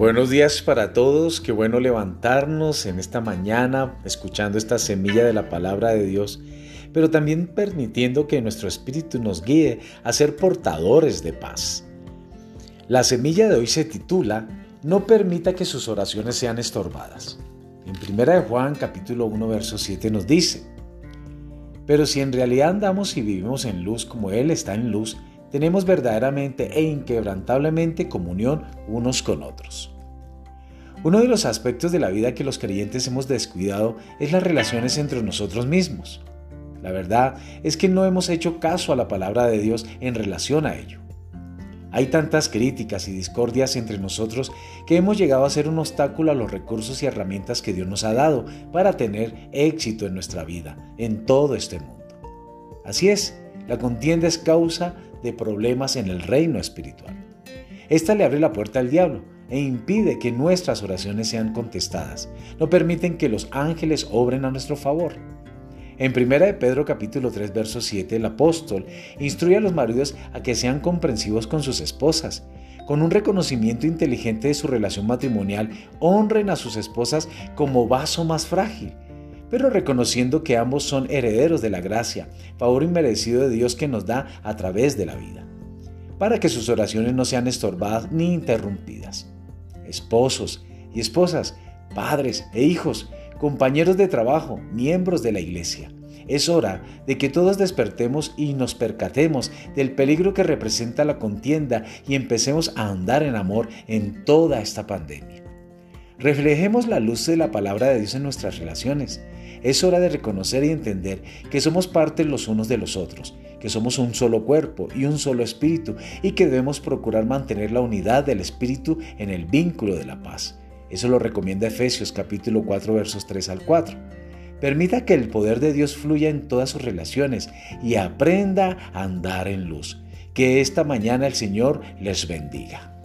Buenos días para todos, qué bueno levantarnos en esta mañana escuchando esta semilla de la palabra de Dios, pero también permitiendo que nuestro espíritu nos guíe a ser portadores de paz. La semilla de hoy se titula No permita que sus oraciones sean estorbadas. En 1 de Juan capítulo 1 verso 7 nos dice, Pero si en realidad andamos y vivimos en luz como Él está en luz, tenemos verdaderamente e inquebrantablemente comunión unos con otros. Uno de los aspectos de la vida que los creyentes hemos descuidado es las relaciones entre nosotros mismos. La verdad es que no hemos hecho caso a la palabra de Dios en relación a ello. Hay tantas críticas y discordias entre nosotros que hemos llegado a ser un obstáculo a los recursos y herramientas que Dios nos ha dado para tener éxito en nuestra vida, en todo este mundo. Así es, la contienda es causa de problemas en el reino espiritual. Esta le abre la puerta al diablo e impide que nuestras oraciones sean contestadas. No permiten que los ángeles obren a nuestro favor. En 1 de Pedro capítulo 3 verso 7 el apóstol instruye a los maridos a que sean comprensivos con sus esposas. Con un reconocimiento inteligente de su relación matrimonial, honren a sus esposas como vaso más frágil pero reconociendo que ambos son herederos de la gracia, favor inmerecido de Dios que nos da a través de la vida, para que sus oraciones no sean estorbadas ni interrumpidas. Esposos y esposas, padres e hijos, compañeros de trabajo, miembros de la iglesia. Es hora de que todos despertemos y nos percatemos del peligro que representa la contienda y empecemos a andar en amor en toda esta pandemia. Reflejemos la luz de la palabra de Dios en nuestras relaciones. Es hora de reconocer y entender que somos parte los unos de los otros, que somos un solo cuerpo y un solo espíritu y que debemos procurar mantener la unidad del espíritu en el vínculo de la paz. Eso lo recomienda Efesios capítulo 4 versos 3 al 4. Permita que el poder de Dios fluya en todas sus relaciones y aprenda a andar en luz. Que esta mañana el Señor les bendiga.